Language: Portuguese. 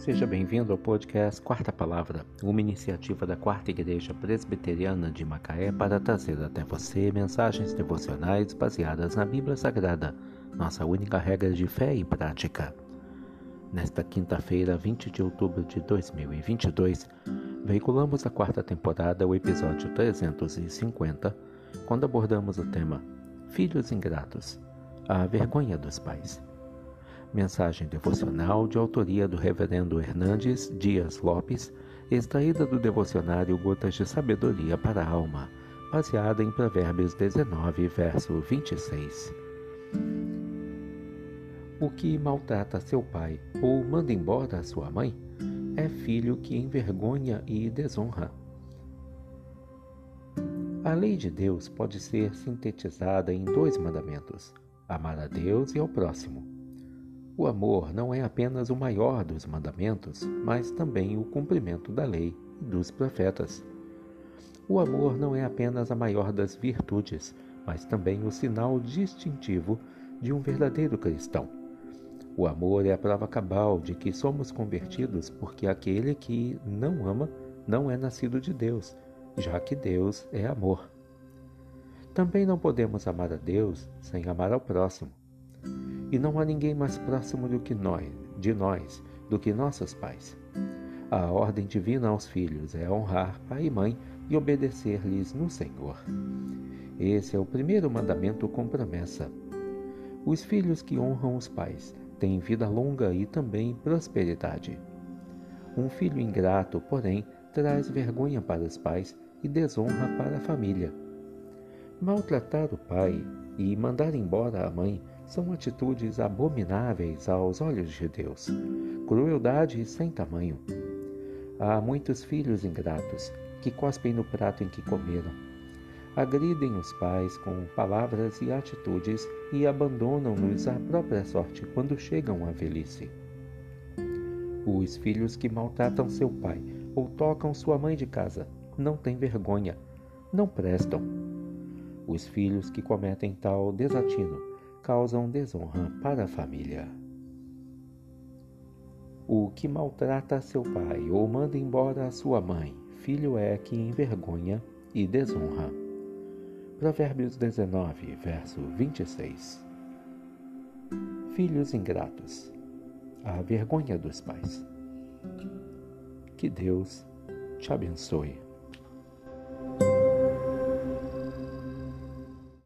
Seja bem-vindo ao podcast Quarta Palavra, uma iniciativa da Quarta Igreja Presbiteriana de Macaé para trazer até você mensagens devocionais baseadas na Bíblia Sagrada, nossa única regra de fé e prática. Nesta quinta-feira, 20 de outubro de 2022, veiculamos a quarta temporada, o episódio 350, quando abordamos o tema Filhos Ingratos a vergonha dos pais. Mensagem devocional de autoria do Reverendo Hernandes Dias Lopes, extraída do devocionário Gotas de Sabedoria para a Alma, baseada em Provérbios 19, verso 26. O que maltrata seu pai ou manda embora sua mãe é filho que envergonha e desonra. A lei de Deus pode ser sintetizada em dois mandamentos: amar a Deus e ao próximo. O amor não é apenas o maior dos mandamentos, mas também o cumprimento da lei e dos profetas. O amor não é apenas a maior das virtudes, mas também o sinal distintivo de um verdadeiro cristão. O amor é a prova cabal de que somos convertidos porque aquele que não ama não é nascido de Deus, já que Deus é amor. Também não podemos amar a Deus sem amar ao próximo. E não há ninguém mais próximo do que nós, de nós, do que nossos pais. A ordem divina aos filhos é honrar pai e mãe e obedecer-lhes no Senhor. Esse é o primeiro mandamento com promessa. Os filhos que honram os pais têm vida longa e também prosperidade. Um filho ingrato, porém, traz vergonha para os pais e desonra para a família. Maltratar o pai e mandar embora a mãe são atitudes abomináveis aos olhos de Deus, crueldade sem tamanho. Há muitos filhos ingratos que cospem no prato em que comeram, agridem os pais com palavras e atitudes e abandonam-nos à própria sorte quando chegam à velhice. Os filhos que maltratam seu pai ou tocam sua mãe de casa não têm vergonha, não prestam. Os filhos que cometem tal desatino causam desonra para a família. O que maltrata seu pai ou manda embora a sua mãe, filho é que envergonha e desonra. Provérbios 19, verso 26. Filhos ingratos, a vergonha dos pais. Que Deus te abençoe.